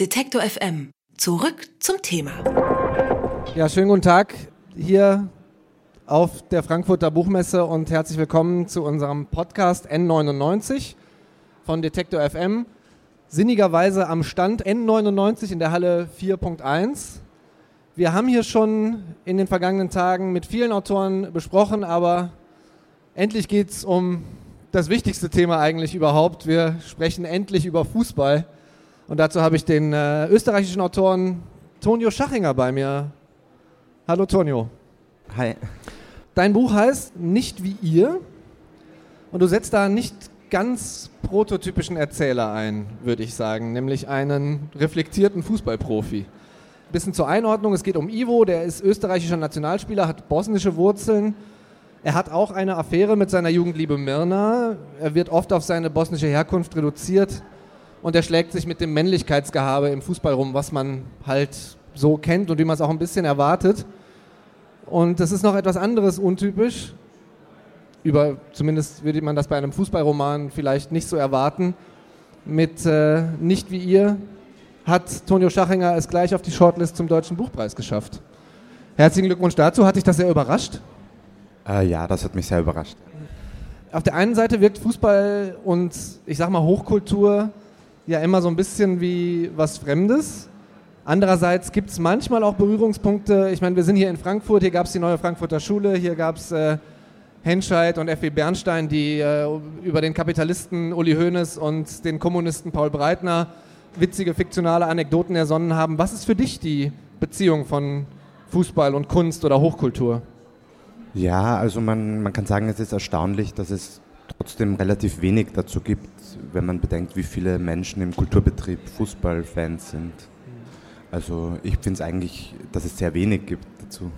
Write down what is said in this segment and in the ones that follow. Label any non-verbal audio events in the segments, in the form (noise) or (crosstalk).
Detektor FM. Zurück zum Thema. Ja, schönen guten Tag hier auf der Frankfurter Buchmesse und herzlich willkommen zu unserem Podcast N99 von Detektor FM. Sinnigerweise am Stand N99 in der Halle 4.1. Wir haben hier schon in den vergangenen Tagen mit vielen Autoren besprochen, aber endlich geht es um das wichtigste Thema eigentlich überhaupt. Wir sprechen endlich über Fußball. Und dazu habe ich den äh, österreichischen Autoren Tonio Schachinger bei mir. Hallo Tonio. Hi. Dein Buch heißt Nicht wie ihr und du setzt da nicht ganz prototypischen Erzähler ein, würde ich sagen, nämlich einen reflektierten Fußballprofi. Bisschen zur Einordnung, es geht um Ivo, der ist österreichischer Nationalspieler, hat bosnische Wurzeln. Er hat auch eine Affäre mit seiner Jugendliebe Mirna. Er wird oft auf seine bosnische Herkunft reduziert und er schlägt sich mit dem Männlichkeitsgehabe im Fußball rum, was man halt so kennt und wie man es auch ein bisschen erwartet. Und das ist noch etwas anderes untypisch. Über, zumindest würde man das bei einem Fußballroman vielleicht nicht so erwarten. Mit äh, Nicht wie ihr hat Tonio Schachinger es gleich auf die Shortlist zum Deutschen Buchpreis geschafft. Herzlichen Glückwunsch dazu. Hat dich das sehr überrascht? Äh, ja, das hat mich sehr überrascht. Auf der einen Seite wirkt Fußball und ich sag mal Hochkultur ja immer so ein bisschen wie was Fremdes. Andererseits gibt es manchmal auch Berührungspunkte. Ich meine, wir sind hier in Frankfurt, hier gab es die neue Frankfurter Schule, hier gab es äh, Henscheid und F.W. Bernstein, die äh, über den Kapitalisten Uli Hoeneß und den Kommunisten Paul Breitner witzige fiktionale Anekdoten ersonnen haben. Was ist für dich die Beziehung von Fußball und Kunst oder Hochkultur? Ja, also man, man kann sagen, es ist erstaunlich, dass es trotzdem relativ wenig dazu gibt, wenn man bedenkt, wie viele Menschen im Kulturbetrieb Fußballfans sind. Also ich finde es eigentlich, dass es sehr wenig gibt dazu.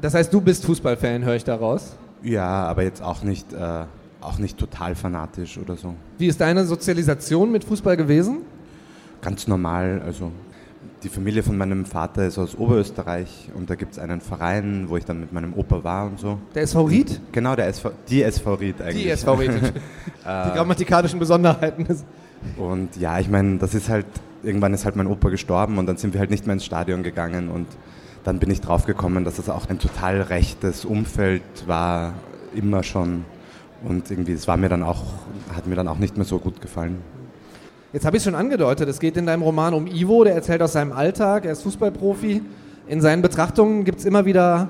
Das heißt, du bist Fußballfan, höre ich daraus? Ja, aber jetzt auch nicht, äh, auch nicht total fanatisch oder so. Wie ist deine Sozialisation mit Fußball gewesen? Ganz normal, also die Familie von meinem Vater ist aus Oberösterreich und da gibt es einen Verein, wo ich dann mit meinem Opa war und so. Der SV Ried? Genau, der SV, die SV Ried eigentlich. Die SV Ried. die (laughs) grammatikalischen Besonderheiten. Und ja, ich meine, das ist halt, irgendwann ist halt mein Opa gestorben und dann sind wir halt nicht mehr ins Stadion gegangen und dann bin ich draufgekommen, dass das auch ein total rechtes Umfeld war, immer schon. Und irgendwie, es war mir dann auch, hat mir dann auch nicht mehr so gut gefallen. Jetzt habe ich es schon angedeutet, es geht in deinem Roman um Ivo, der erzählt aus seinem Alltag, er ist Fußballprofi. In seinen Betrachtungen gibt es immer wieder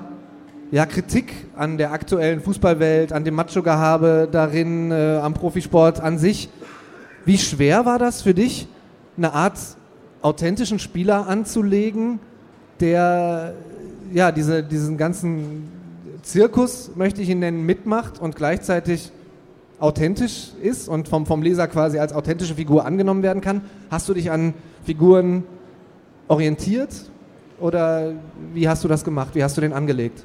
ja, Kritik an der aktuellen Fußballwelt, an dem Macho-Gehabe darin, äh, am Profisport an sich. Wie schwer war das für dich, eine Art authentischen Spieler anzulegen, der ja, diese, diesen ganzen Zirkus, möchte ich ihn nennen, mitmacht und gleichzeitig authentisch ist und vom, vom Leser quasi als authentische Figur angenommen werden kann. Hast du dich an Figuren orientiert oder wie hast du das gemacht? Wie hast du den angelegt?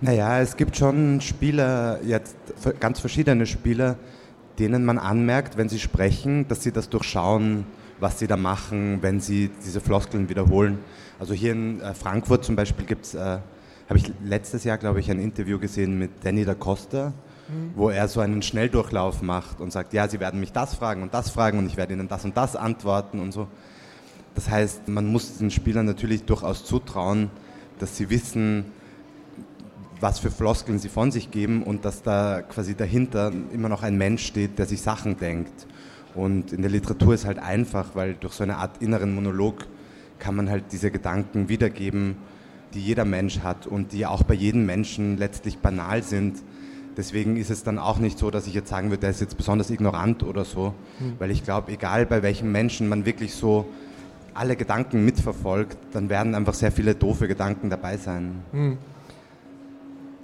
Naja, es gibt schon Spieler, jetzt ganz verschiedene Spieler, denen man anmerkt, wenn sie sprechen, dass sie das durchschauen, was sie da machen, wenn sie diese Floskeln wiederholen. Also hier in äh, Frankfurt zum Beispiel gibt es, äh, habe ich letztes Jahr, glaube ich, ein Interview gesehen mit Danny da Costa, mhm. wo er so einen Schnelldurchlauf macht und sagt, ja, Sie werden mich das fragen und das fragen und ich werde Ihnen das und das antworten und so. Das heißt, man muss den Spielern natürlich durchaus zutrauen, dass sie wissen, was für Floskeln sie von sich geben und dass da quasi dahinter immer noch ein Mensch steht, der sich Sachen denkt. Und in der Literatur ist halt einfach, weil durch so eine Art inneren Monolog kann man halt diese Gedanken wiedergeben, die jeder Mensch hat und die auch bei jedem Menschen letztlich banal sind, Deswegen ist es dann auch nicht so, dass ich jetzt sagen würde, der ist jetzt besonders ignorant oder so, mhm. weil ich glaube, egal bei welchem Menschen man wirklich so alle Gedanken mitverfolgt, dann werden einfach sehr viele doofe Gedanken dabei sein. Mhm.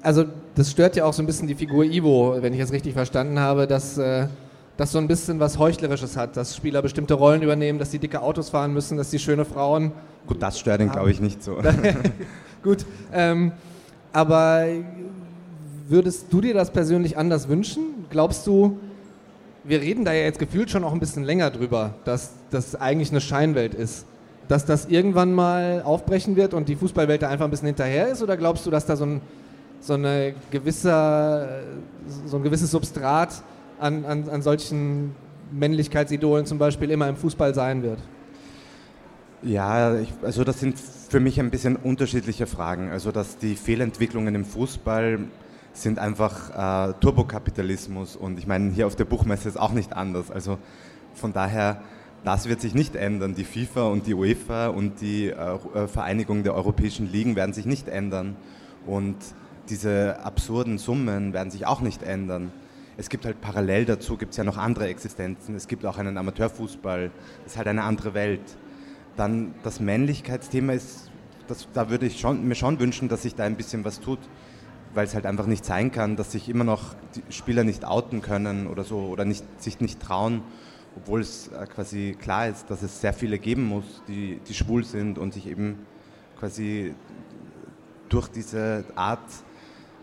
Also das stört ja auch so ein bisschen die Figur Ivo, wenn ich es richtig verstanden habe, dass äh, das so ein bisschen was Heuchlerisches hat, dass Spieler bestimmte Rollen übernehmen, dass die dicke Autos fahren müssen, dass die schöne Frauen... Gut, das stört ihn, glaube ich, nicht so. (laughs) Gut, ähm, aber Würdest du dir das persönlich anders wünschen? Glaubst du, wir reden da ja jetzt gefühlt schon auch ein bisschen länger drüber, dass das eigentlich eine Scheinwelt ist. Dass das irgendwann mal aufbrechen wird und die Fußballwelt da einfach ein bisschen hinterher ist? Oder glaubst du, dass da so ein, so eine gewisse, so ein gewisses Substrat an, an, an solchen Männlichkeitsidolen zum Beispiel immer im Fußball sein wird? Ja, ich, also das sind für mich ein bisschen unterschiedliche Fragen. Also dass die Fehlentwicklungen im Fußball sind einfach äh, Turbokapitalismus und ich meine, hier auf der Buchmesse ist auch nicht anders. Also von daher, das wird sich nicht ändern. Die FIFA und die UEFA und die äh, Vereinigung der europäischen Ligen werden sich nicht ändern und diese absurden Summen werden sich auch nicht ändern. Es gibt halt parallel dazu, gibt es ja noch andere Existenzen. Es gibt auch einen Amateurfußball. Das ist halt eine andere Welt. Dann das Männlichkeitsthema ist, das, da würde ich schon, mir schon wünschen, dass sich da ein bisschen was tut weil es halt einfach nicht sein kann, dass sich immer noch Spieler nicht outen können oder so oder nicht, sich nicht trauen, obwohl es äh, quasi klar ist, dass es sehr viele geben muss, die, die schwul sind und sich eben quasi durch diese Art,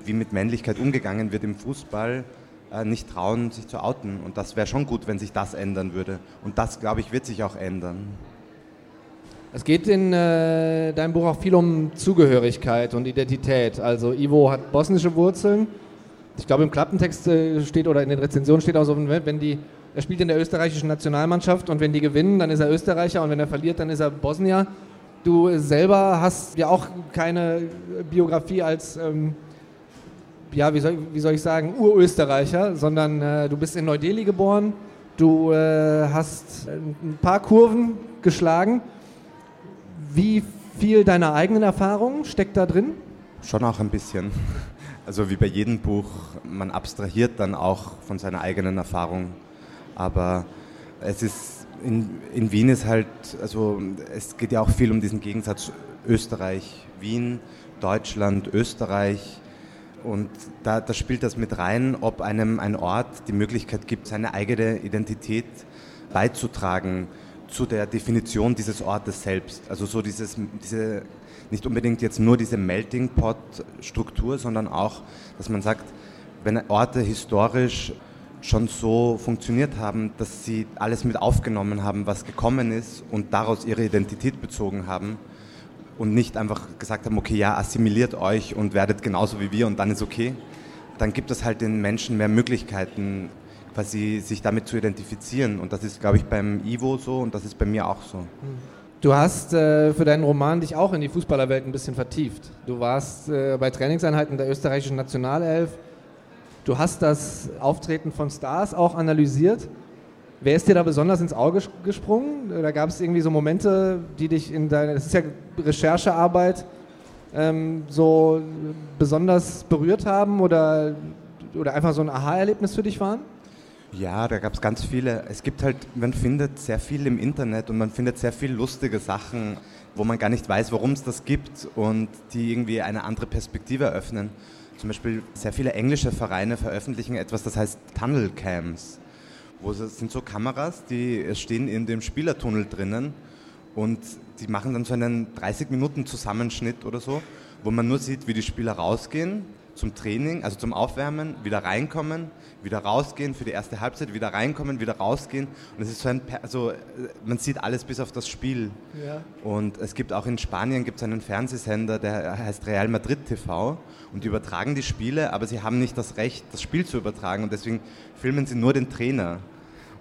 wie mit Männlichkeit umgegangen wird im Fußball, äh, nicht trauen, sich zu outen. Und das wäre schon gut, wenn sich das ändern würde. Und das, glaube ich, wird sich auch ändern. Es geht in äh, deinem Buch auch viel um Zugehörigkeit und Identität. Also Ivo hat bosnische Wurzeln. Ich glaube, im Klappentext äh, steht oder in den Rezensionen steht auch so, wenn die, er spielt in der österreichischen Nationalmannschaft und wenn die gewinnen, dann ist er Österreicher und wenn er verliert, dann ist er Bosnier. Du selber hast ja auch keine Biografie als, ähm, ja, wie soll, wie soll, ich sagen, Urösterreicher, sondern äh, du bist in Neu-Delhi geboren, du äh, hast ein paar Kurven geschlagen wie viel deiner eigenen Erfahrung steckt da drin? Schon auch ein bisschen. Also wie bei jedem Buch, man abstrahiert dann auch von seiner eigenen Erfahrung. Aber es ist, in, in Wien ist halt, also es geht ja auch viel um diesen Gegensatz Österreich, Wien, Deutschland, Österreich. Und da, da spielt das mit rein, ob einem ein Ort die Möglichkeit gibt, seine eigene Identität beizutragen zu der Definition dieses Ortes selbst. Also so dieses, diese, nicht unbedingt jetzt nur diese Melting Pot Struktur, sondern auch, dass man sagt, wenn Orte historisch schon so funktioniert haben, dass sie alles mit aufgenommen haben, was gekommen ist und daraus ihre Identität bezogen haben und nicht einfach gesagt haben, okay, ja, assimiliert euch und werdet genauso wie wir und dann ist okay, dann gibt es halt den Menschen mehr Möglichkeiten, quasi sich damit zu identifizieren. Und das ist, glaube ich, beim Ivo so und das ist bei mir auch so. Du hast äh, für deinen Roman dich auch in die Fußballerwelt ein bisschen vertieft. Du warst äh, bei Trainingseinheiten der österreichischen Nationalelf. Du hast das Auftreten von Stars auch analysiert. Wer ist dir da besonders ins Auge gesprungen? Da gab es irgendwie so Momente, die dich in deiner, das ist ja Recherchearbeit, ähm, so besonders berührt haben oder, oder einfach so ein Aha-Erlebnis für dich waren? Ja, da gab es ganz viele. Es gibt halt, man findet sehr viel im Internet und man findet sehr viel lustige Sachen, wo man gar nicht weiß, warum es das gibt und die irgendwie eine andere Perspektive eröffnen. Zum Beispiel sehr viele englische Vereine veröffentlichen etwas, das heißt Tunnel Cams. Wo es sind so Kameras, die stehen in dem Spielertunnel drinnen und die machen dann so einen 30 Minuten Zusammenschnitt oder so, wo man nur sieht, wie die Spieler rausgehen zum Training, also zum Aufwärmen, wieder reinkommen, wieder rausgehen für die erste Halbzeit, wieder reinkommen, wieder rausgehen. Und es ist so ein, also man sieht alles bis auf das Spiel. Ja. Und es gibt auch in Spanien gibt es einen Fernsehsender, der heißt Real Madrid TV und die übertragen die Spiele, aber sie haben nicht das Recht, das Spiel zu übertragen und deswegen filmen sie nur den Trainer.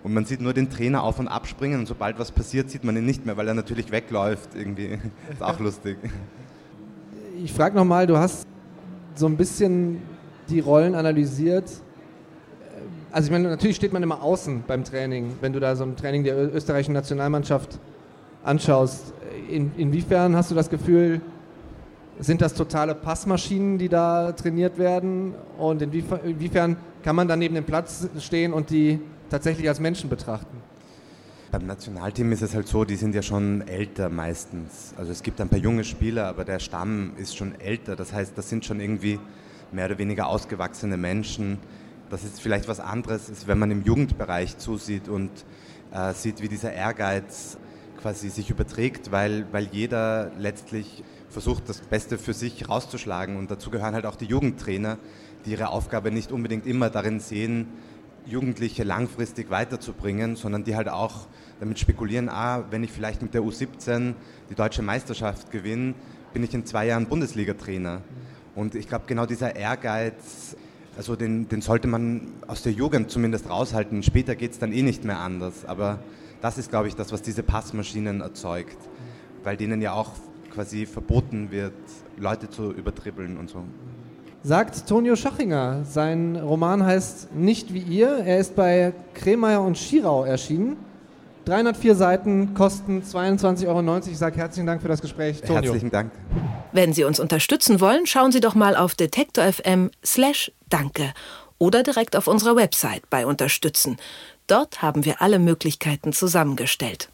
Und man sieht nur den Trainer auf und abspringen und sobald was passiert, sieht man ihn nicht mehr, weil er natürlich wegläuft irgendwie. (laughs) ist auch lustig. Ich frage nochmal, du hast so ein bisschen die Rollen analysiert. Also ich meine, natürlich steht man immer außen beim Training, wenn du da so ein Training der österreichischen Nationalmannschaft anschaust. In, inwiefern hast du das Gefühl, sind das totale Passmaschinen, die da trainiert werden? Und inwiefern, kann man dann neben dem Platz stehen und die tatsächlich als Menschen betrachten? Beim Nationalteam ist es halt so, die sind ja schon älter meistens. Also es gibt ein paar junge Spieler, aber der Stamm ist schon älter. Das heißt, das sind schon irgendwie mehr oder weniger ausgewachsene Menschen. Das ist vielleicht was anderes, ist, wenn man im Jugendbereich zusieht und äh, sieht, wie dieser Ehrgeiz quasi sich überträgt, weil, weil jeder letztlich versucht, das Beste für sich rauszuschlagen. Und dazu gehören halt auch die Jugendtrainer, die ihre Aufgabe nicht unbedingt immer darin sehen, Jugendliche langfristig weiterzubringen, sondern die halt auch damit spekulieren, ah, wenn ich vielleicht mit der U17 die deutsche Meisterschaft gewinne, bin ich in zwei Jahren Bundesliga-Trainer. Und ich glaube, genau dieser Ehrgeiz, also den, den sollte man aus der Jugend zumindest raushalten. Später geht es dann eh nicht mehr anders. Aber das ist, glaube ich, das, was diese Passmaschinen erzeugt. weil denen ja auch quasi verboten wird, Leute zu übertribbeln und so. Sagt Tonio Schachinger. Sein Roman heißt Nicht wie ihr. Er ist bei Kremeyer und Schirau erschienen. 304 Seiten, kosten 22,90 Euro. Ich sage herzlichen Dank für das Gespräch. Tonio. Herzlichen Dank. Wenn Sie uns unterstützen wollen, schauen Sie doch mal auf detektor.fm slash danke oder direkt auf unserer Website bei Unterstützen. Dort haben wir alle Möglichkeiten zusammengestellt.